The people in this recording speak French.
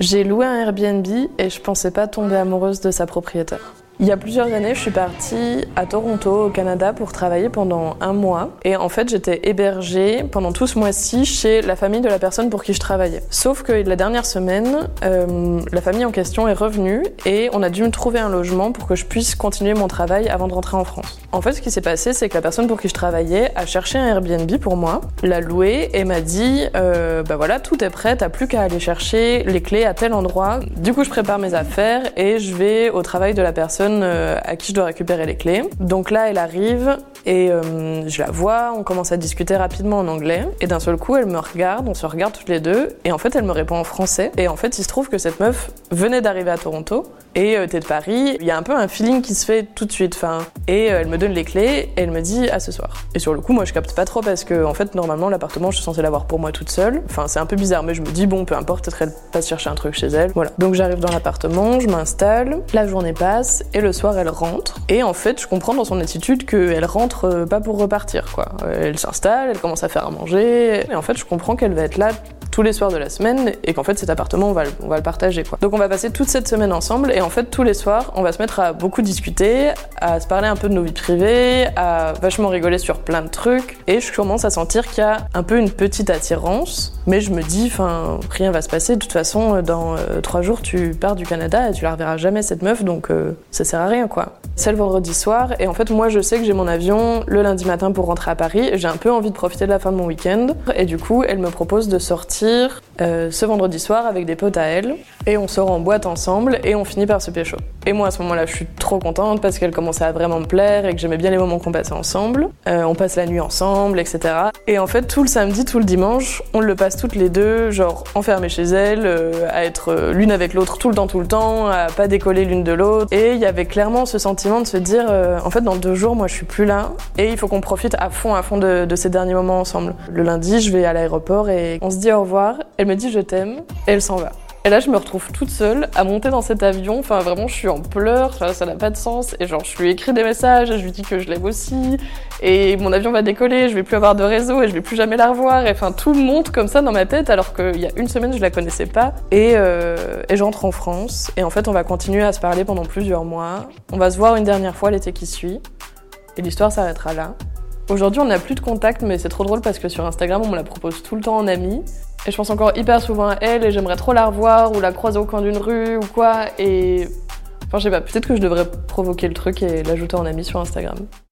J'ai loué un Airbnb et je pensais pas tomber amoureuse de sa propriétaire. Il y a plusieurs années, je suis partie à Toronto, au Canada, pour travailler pendant un mois. Et en fait, j'étais hébergée pendant tout ce mois-ci chez la famille de la personne pour qui je travaillais. Sauf que la dernière semaine, euh, la famille en question est revenue et on a dû me trouver un logement pour que je puisse continuer mon travail avant de rentrer en France. En fait, ce qui s'est passé, c'est que la personne pour qui je travaillais a cherché un Airbnb pour moi, l'a loué et m'a dit euh, bah voilà, tout est prêt, t'as plus qu'à aller chercher les clés à tel endroit. Du coup, je prépare mes affaires et je vais au travail de la personne euh, à qui je dois récupérer les clés. Donc là, elle arrive et euh, je la vois, on commence à discuter rapidement en anglais. Et d'un seul coup, elle me regarde, on se regarde toutes les deux. Et en fait, elle me répond en français. Et en fait, il se trouve que cette meuf venait d'arriver à Toronto. Et euh, t'es de Paris, il y a un peu un feeling qui se fait tout de suite. Enfin, et elle me donne les clés et elle me dit à ce soir. Et sur le coup, moi je capte pas trop parce que en fait, normalement, l'appartement, je suis censée l'avoir pour moi toute seule. Enfin, c'est un peu bizarre, mais je me dis bon, peu importe, peut-être elle passe chercher un truc chez elle. Voilà. Donc j'arrive dans l'appartement, je m'installe, la journée passe et le soir elle rentre. Et en fait, je comprends dans son attitude qu'elle rentre euh, pas pour repartir, quoi. Euh, elle s'installe, elle commence à faire à manger. Et en fait, je comprends qu'elle va être là tous les soirs de la semaine et qu'en fait cet appartement on va, on va le partager quoi. Donc on va passer toute cette semaine ensemble et en fait tous les soirs on va se mettre à beaucoup discuter, à se parler un peu de nos vies privées, à vachement rigoler sur plein de trucs et je commence à sentir qu'il y a un peu une petite attirance mais je me dis enfin rien va se passer de toute façon dans euh, trois jours tu pars du Canada et tu la reverras jamais cette meuf donc ça sert à rien quoi. C'est le vendredi soir et en fait moi je sais que j'ai mon avion le lundi matin pour rentrer à Paris. J'ai un peu envie de profiter de la fin de mon week-end et du coup elle me propose de sortir sortir euh, ce vendredi soir avec des potes à elle et on sort en boîte ensemble et on finit par se pécho. Et moi à ce moment-là je suis trop contente parce qu'elle commençait à vraiment me plaire et que j'aimais bien les moments qu'on passait ensemble. Euh, on passe la nuit ensemble etc. Et en fait tout le samedi, tout le dimanche, on le passe toutes les deux genre enfermées chez elle, euh, à être l'une avec l'autre tout le temps tout le temps, à pas décoller l'une de l'autre. Et il y avait clairement ce sentiment de se dire en fait dans deux jours moi je suis plus là et il faut qu'on profite à fond à fond de, ces derniers moments ensemble. Le lundi je vais à l'aéroport et on se dit au revoir. Me dit je t'aime et elle s'en va. Et là, je me retrouve toute seule à monter dans cet avion. Enfin, vraiment, je suis en pleurs. ça n'a pas de sens. Et genre, je lui écris des messages. je lui dis que je l'aime aussi. Et mon avion va décoller. Je vais plus avoir de réseau et je vais plus jamais la revoir. Et enfin, tout monte comme ça dans ma tête. Alors qu'il y a une semaine, je la connaissais pas. Et, euh, et j'entre en France. Et en fait, on va continuer à se parler pendant plusieurs mois. On va se voir une dernière fois l'été qui suit. Et l'histoire s'arrêtera là. Aujourd'hui, on n'a plus de contact, mais c'est trop drôle parce que sur Instagram, on me la propose tout le temps en ami. Et je pense encore hyper souvent à elle et j'aimerais trop la revoir ou la croiser au coin d'une rue ou quoi. Et enfin, je sais pas, peut-être que je devrais provoquer le truc et l'ajouter en ami sur Instagram.